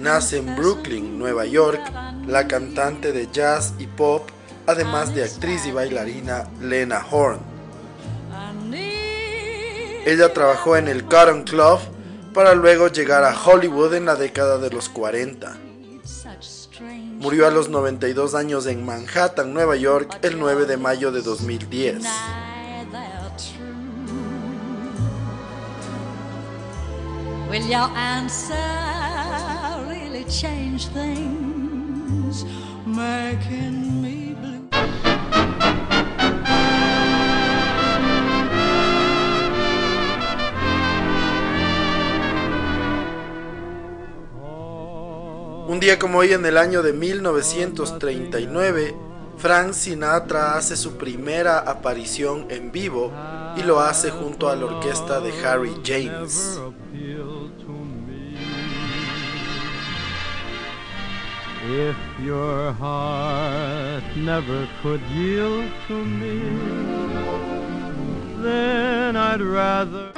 nace en Brooklyn, Nueva York, la cantante de jazz y pop, además de actriz y bailarina Lena Horne. Ella trabajó en el Cotton Club para luego llegar a Hollywood en la década de los 40. Murió a los 92 años en Manhattan, Nueva York, el 9 de mayo de 2010. Un día como hoy en el año de 1939, Frank Sinatra hace su primera aparición en vivo y lo hace junto a la orquesta de Harry James. If your heart never could yield to me, then I'd rather.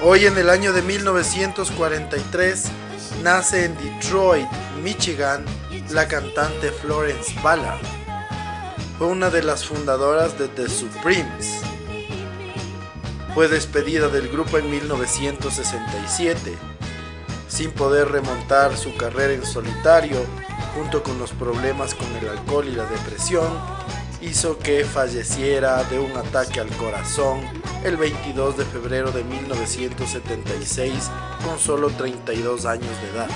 Hoy en el año de 1943 nace en Detroit, Michigan, la cantante Florence Ballard. Fue una de las fundadoras de The Supremes. Fue despedida del grupo en 1967. Sin poder remontar su carrera en solitario, junto con los problemas con el alcohol y la depresión, hizo que falleciera de un ataque al corazón el 22 de febrero de 1976 con solo 32 años de edad.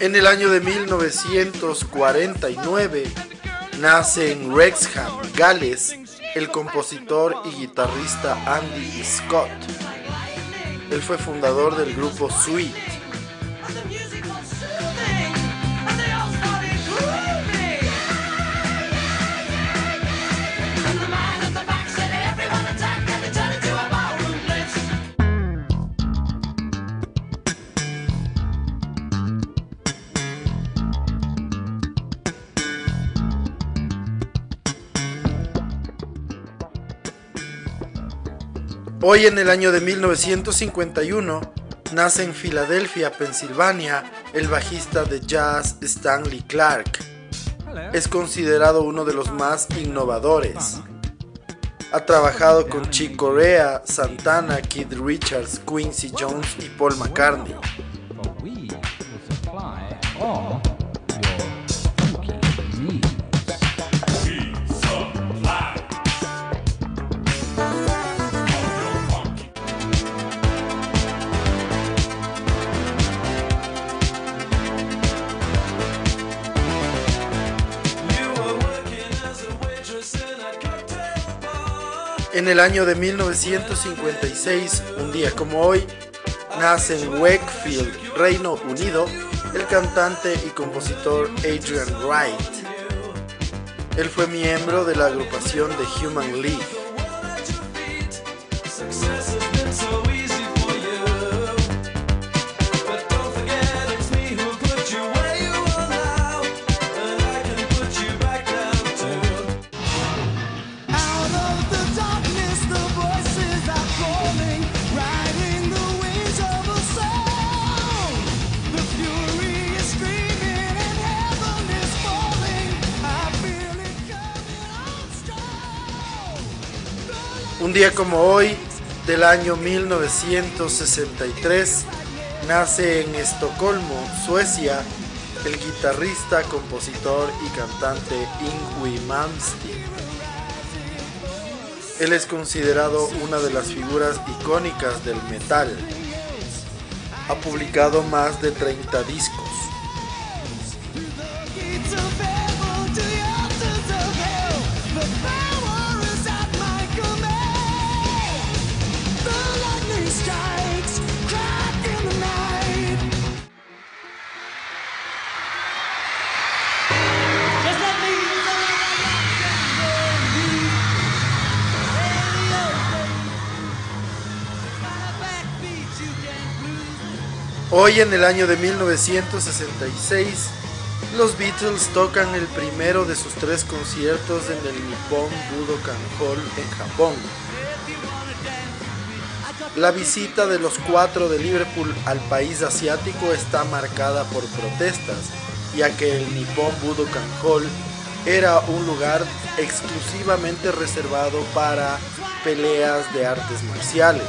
En el año de 1949 nace en Wrexham, Gales, el compositor y guitarrista Andy Scott. Él fue fundador del grupo Sweet Hoy en el año de 1951 nace en Filadelfia, Pensilvania, el bajista de jazz Stanley Clark. Es considerado uno de los más innovadores. Ha trabajado con Chick Corea, Santana, Kid Richards, Quincy Jones y Paul McCartney. En el año de 1956, un día como hoy, nace en Wakefield, Reino Unido, el cantante y compositor Adrian Wright. Él fue miembro de la agrupación de Human League. Día como hoy, del año 1963, nace en Estocolmo, Suecia, el guitarrista, compositor y cantante Yngwie Malmsteen. Él es considerado una de las figuras icónicas del metal. Ha publicado más de 30 discos. Hoy en el año de 1966, los Beatles tocan el primero de sus tres conciertos en el Nippon Budokan Hall en Japón. La visita de los cuatro de Liverpool al país asiático está marcada por protestas, ya que el Nippon Budokan Hall era un lugar exclusivamente reservado para peleas de artes marciales.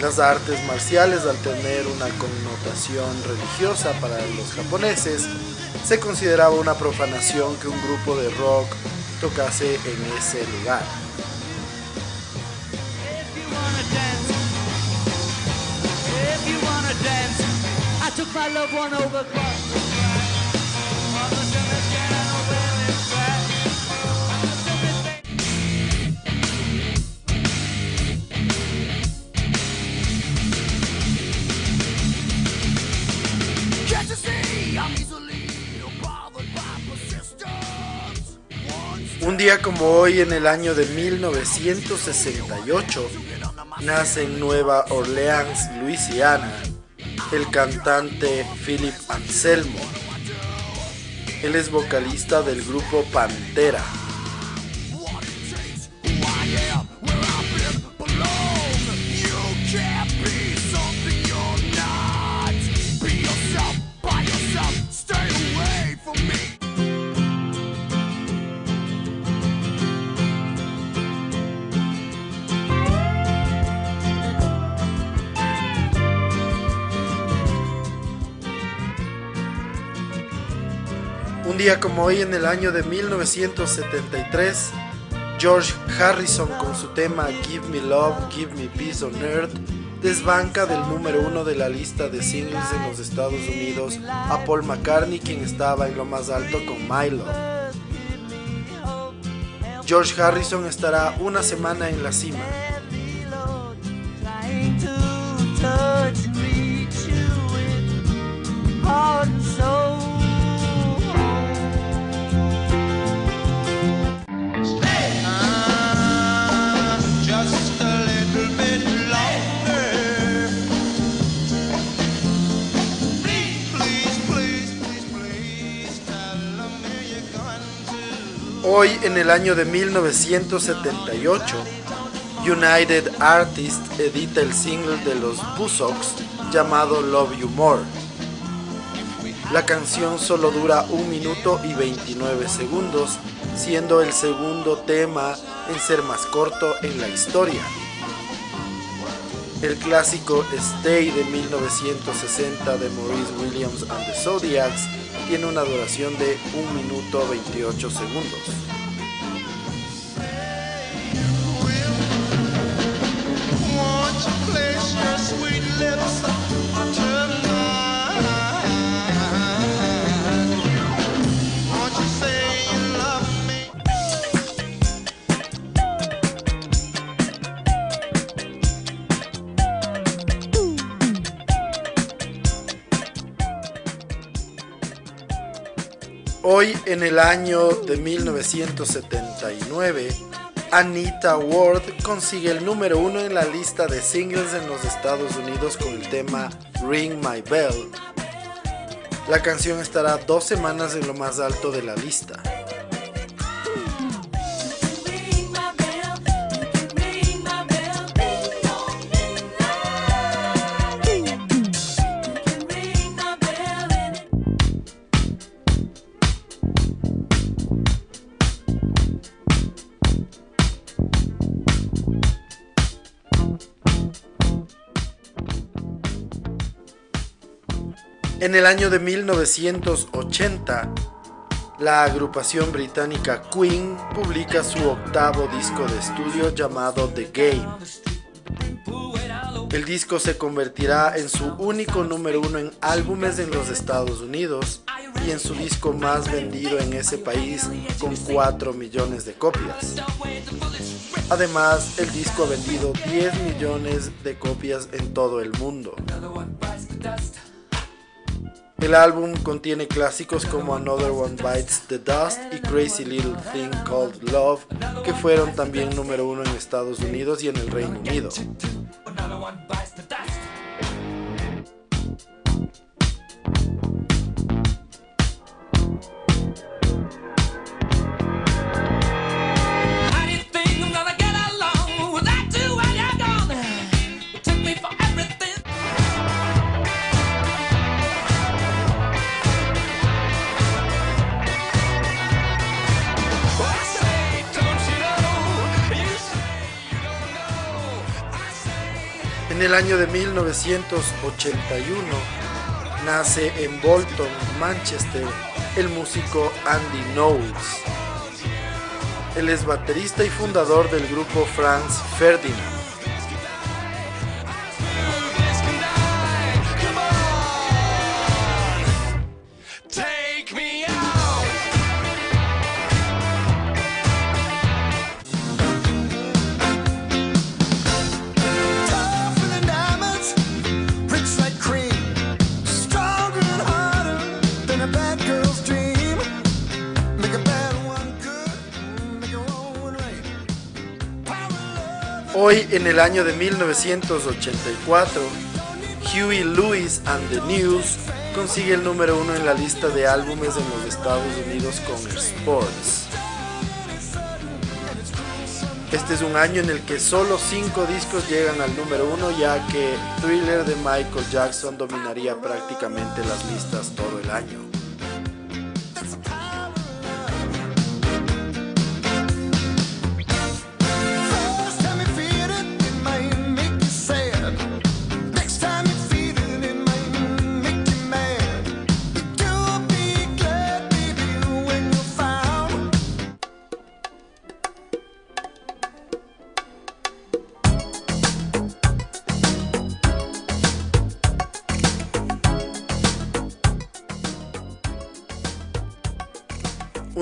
Las artes marciales, al tener una connotación religiosa para los japoneses, se consideraba una profanación que un grupo de rock tocase en ese lugar. Un día como hoy en el año de 1968 nace en Nueva Orleans, Luisiana, el cantante Philip Anselmo. Él es vocalista del grupo Pantera. Como hoy en el año de 1973, George Harrison con su tema Give Me Love, Give Me Peace on Earth desbanca del número uno de la lista de singles en los Estados Unidos a Paul McCartney quien estaba en lo más alto con My Love. George Harrison estará una semana en la cima. Hoy, en el año de 1978, United Artists edita el single de los Buzzcocks llamado Love You More. La canción solo dura un minuto y 29 segundos, siendo el segundo tema en ser más corto en la historia. El clásico Stay de 1960 de Maurice Williams and the Zodiacs tiene una duración de 1 minuto 28 segundos. Hoy en el año de 1979, Anita Ward consigue el número uno en la lista de singles en los Estados Unidos con el tema Ring My Bell. La canción estará dos semanas en lo más alto de la lista. En el año de 1980, la agrupación británica Queen publica su octavo disco de estudio llamado The Game. El disco se convertirá en su único número uno en álbumes en los Estados Unidos y en su disco más vendido en ese país con 4 millones de copias. Además, el disco ha vendido 10 millones de copias en todo el mundo. El álbum contiene clásicos como Another One Bites the Dust y Crazy Little Thing Called Love, que fueron también número uno en Estados Unidos y en el Reino Unido. Año de 1981 nace en Bolton, Manchester, el músico Andy Knowles. Él es baterista y fundador del grupo Franz Ferdinand. Hoy, en el año de 1984, Huey Lewis and the News consigue el número uno en la lista de álbumes en los Estados Unidos con Sports. Este es un año en el que solo cinco discos llegan al número uno, ya que Thriller de Michael Jackson dominaría prácticamente las listas todo el año.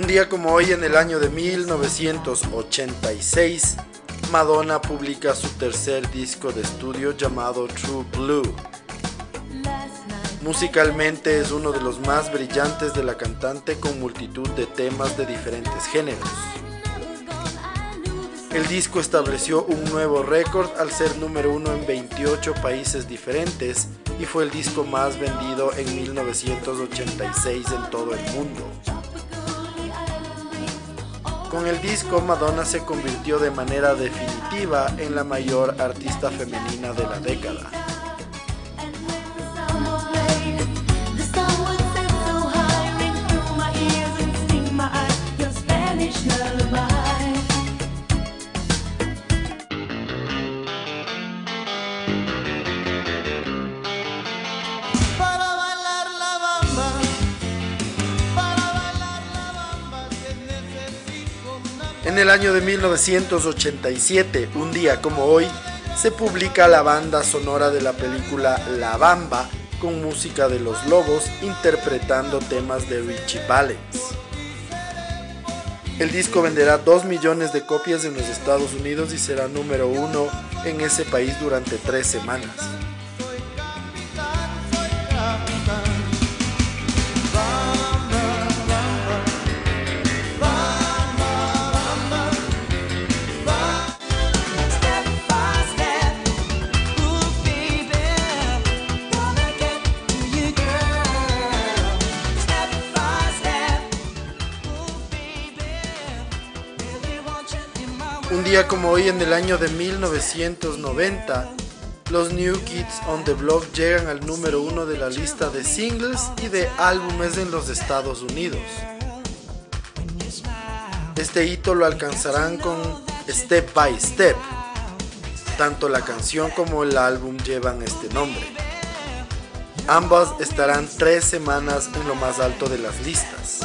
Día como hoy en el año de 1986, Madonna publica su tercer disco de estudio llamado True Blue. Musicalmente es uno de los más brillantes de la cantante con multitud de temas de diferentes géneros. El disco estableció un nuevo récord al ser número uno en 28 países diferentes y fue el disco más vendido en 1986 en todo el mundo. Con el disco, Madonna se convirtió de manera definitiva en la mayor artista femenina de la década. En el año de 1987, un día como hoy, se publica la banda sonora de la película La Bamba con música de Los Lobos interpretando temas de Richie Valens. El disco venderá 2 millones de copias en los Estados Unidos y será número uno en ese país durante tres semanas. Día como hoy en el año de 1990, los New Kids on the Block llegan al número uno de la lista de singles y de álbumes en los Estados Unidos. Este hito lo alcanzarán con Step by Step. Tanto la canción como el álbum llevan este nombre. Ambas estarán tres semanas en lo más alto de las listas.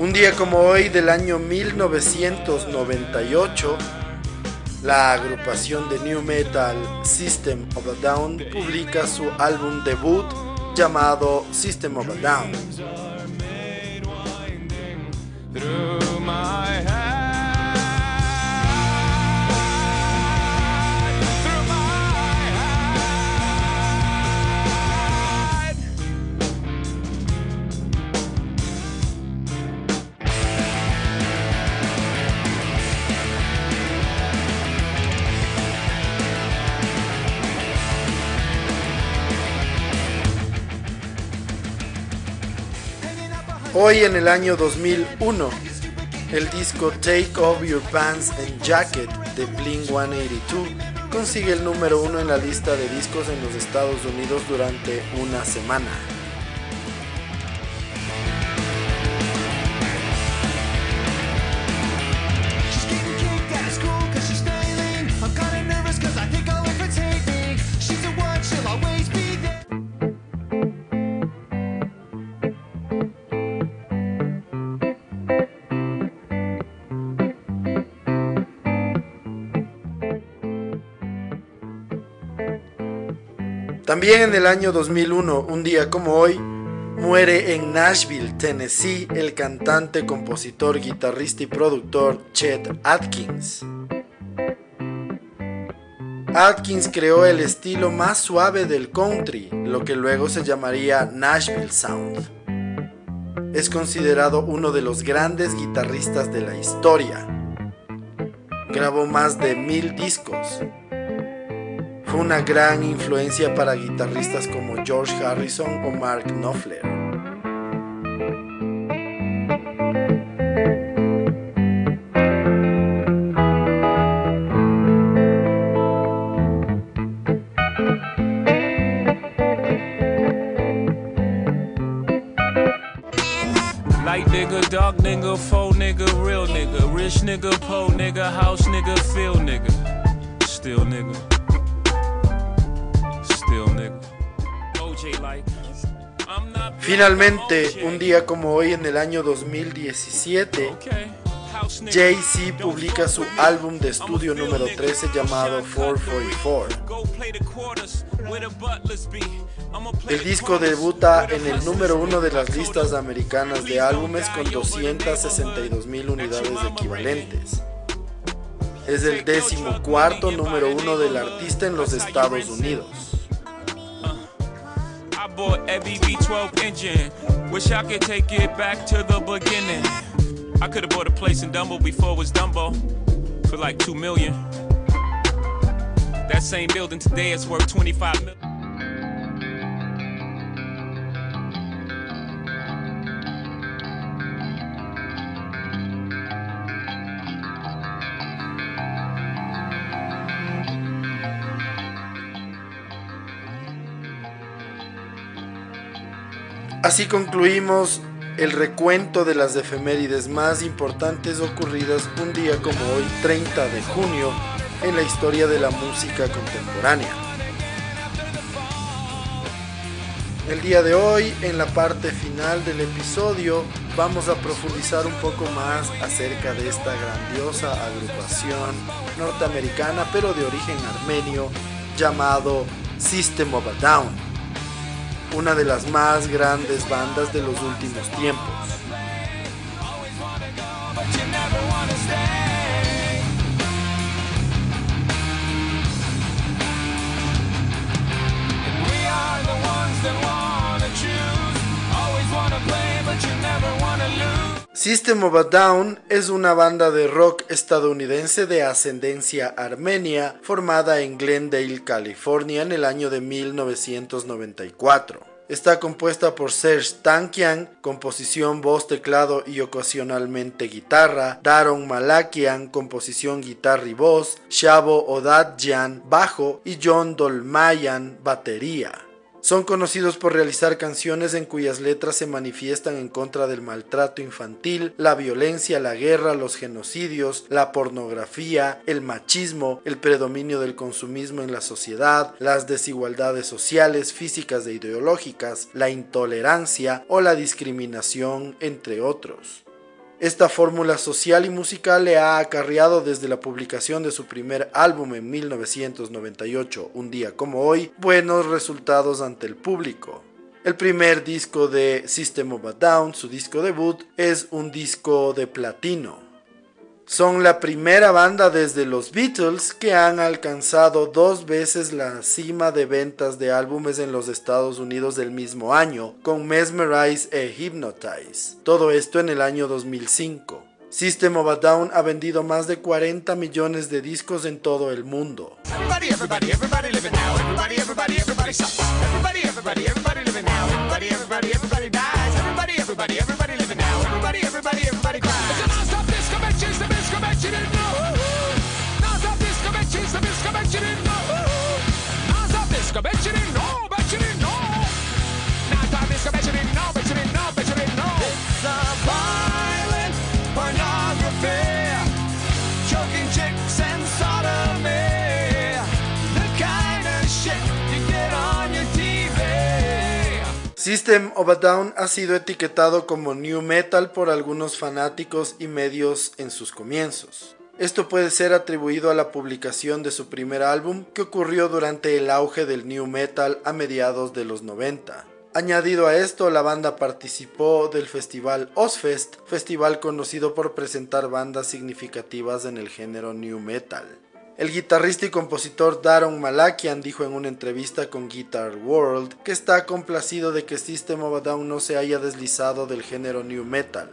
Un día como hoy del año 1998, la agrupación de new metal System of a Down publica su álbum debut llamado System of a Down. Hoy en el año 2001, el disco Take Off Your Pants and Jacket de Blink 182 consigue el número uno en la lista de discos en los Estados Unidos durante una semana. También en el año 2001, un día como hoy, muere en Nashville, Tennessee, el cantante, compositor, guitarrista y productor Chet Atkins. Atkins creó el estilo más suave del country, lo que luego se llamaría Nashville Sound. Es considerado uno de los grandes guitarristas de la historia. Grabó más de mil discos, fue una gran influencia para guitarristas como George Harrison o Mark Knopfler. Light nigga, dark nigga, faux nigga, real nigga, rich nigga, po nigga, house nigga, feel nigga, still nigga. Finalmente, un día como hoy en el año 2017, Jay-Z publica su álbum de estudio número 13 llamado 444. El disco debuta en el número uno de las listas americanas de álbumes con 262 mil unidades equivalentes. Es el décimo cuarto número uno del artista en los Estados Unidos. Bought every V12 engine. Wish I could take it back to the beginning. I could have bought a place in Dumbo before it was Dumbo for like two million. That same building today is worth 25 million. Así concluimos el recuento de las efemérides más importantes ocurridas un día como hoy, 30 de junio, en la historia de la música contemporánea. El día de hoy, en la parte final del episodio, vamos a profundizar un poco más acerca de esta grandiosa agrupación norteamericana, pero de origen armenio, llamado System of a Down una de las más grandes bandas de los últimos tiempos. System of a Down es una banda de rock estadounidense de ascendencia armenia formada en Glendale, California en el año de 1994. Está compuesta por Serge Tankian, composición, voz, teclado y ocasionalmente guitarra, Daron Malakian, composición, guitarra y voz, Shabo Odadjian, bajo y John Dolmayan, batería. Son conocidos por realizar canciones en cuyas letras se manifiestan en contra del maltrato infantil, la violencia, la guerra, los genocidios, la pornografía, el machismo, el predominio del consumismo en la sociedad, las desigualdades sociales, físicas e ideológicas, la intolerancia o la discriminación, entre otros. Esta fórmula social y musical le ha acarreado desde la publicación de su primer álbum en 1998, Un día como hoy, buenos resultados ante el público. El primer disco de System of a Down, su disco debut, es un disco de platino. Son la primera banda desde los Beatles que han alcanzado dos veces la cima de ventas de álbumes en los Estados Unidos del mismo año, con Mesmerize e Hypnotize. Todo esto en el año 2005. System of a Down ha vendido más de 40 millones de discos en todo el mundo. she didn't know. Not a disco bitch, she's a disco bitch, she didn't know. Not a disco bitch, she didn't know. System of a Down ha sido etiquetado como new metal por algunos fanáticos y medios en sus comienzos. Esto puede ser atribuido a la publicación de su primer álbum que ocurrió durante el auge del new metal a mediados de los 90. Añadido a esto, la banda participó del festival Ozfest, festival conocido por presentar bandas significativas en el género new metal. El guitarrista y compositor Daron Malakian dijo en una entrevista con Guitar World que está complacido de que System of a Down no se haya deslizado del género new metal.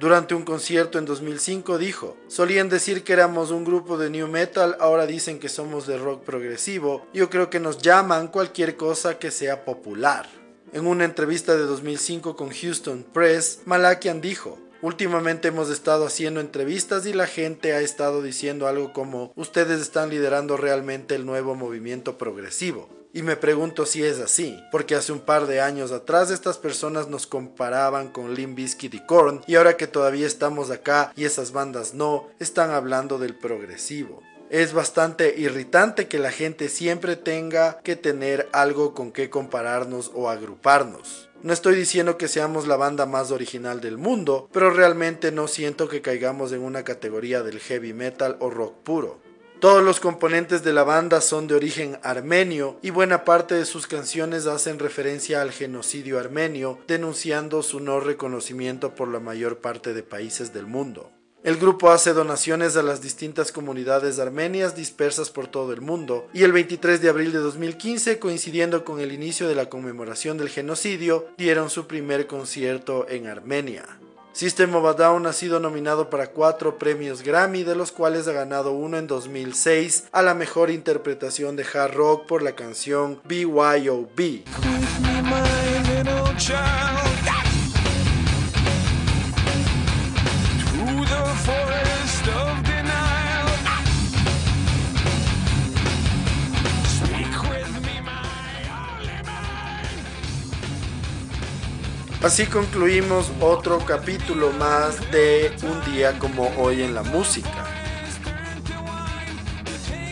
Durante un concierto en 2005 dijo, solían decir que éramos un grupo de new metal, ahora dicen que somos de rock progresivo, yo creo que nos llaman cualquier cosa que sea popular. En una entrevista de 2005 con Houston Press, Malakian dijo, Últimamente hemos estado haciendo entrevistas y la gente ha estado diciendo algo como ustedes están liderando realmente el nuevo movimiento progresivo. Y me pregunto si es así, porque hace un par de años atrás estas personas nos comparaban con Limp Bizkit y Korn y ahora que todavía estamos acá y esas bandas no, están hablando del progresivo. Es bastante irritante que la gente siempre tenga que tener algo con que compararnos o agruparnos. No estoy diciendo que seamos la banda más original del mundo, pero realmente no siento que caigamos en una categoría del heavy metal o rock puro. Todos los componentes de la banda son de origen armenio y buena parte de sus canciones hacen referencia al genocidio armenio, denunciando su no reconocimiento por la mayor parte de países del mundo. El grupo hace donaciones a las distintas comunidades armenias dispersas por todo el mundo y el 23 de abril de 2015, coincidiendo con el inicio de la conmemoración del genocidio, dieron su primer concierto en Armenia. System of a Down ha sido nominado para cuatro premios Grammy, de los cuales ha ganado uno en 2006 a la mejor interpretación de hard rock por la canción BYOB. Así concluimos otro capítulo más de Un día como hoy en la música.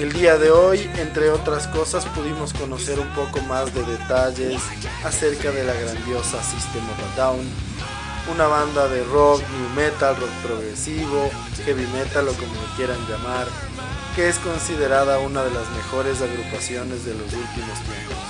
El día de hoy, entre otras cosas, pudimos conocer un poco más de detalles acerca de la grandiosa System of a Down, una banda de rock, new metal, rock progresivo, heavy metal o como quieran llamar, que es considerada una de las mejores agrupaciones de los últimos tiempos.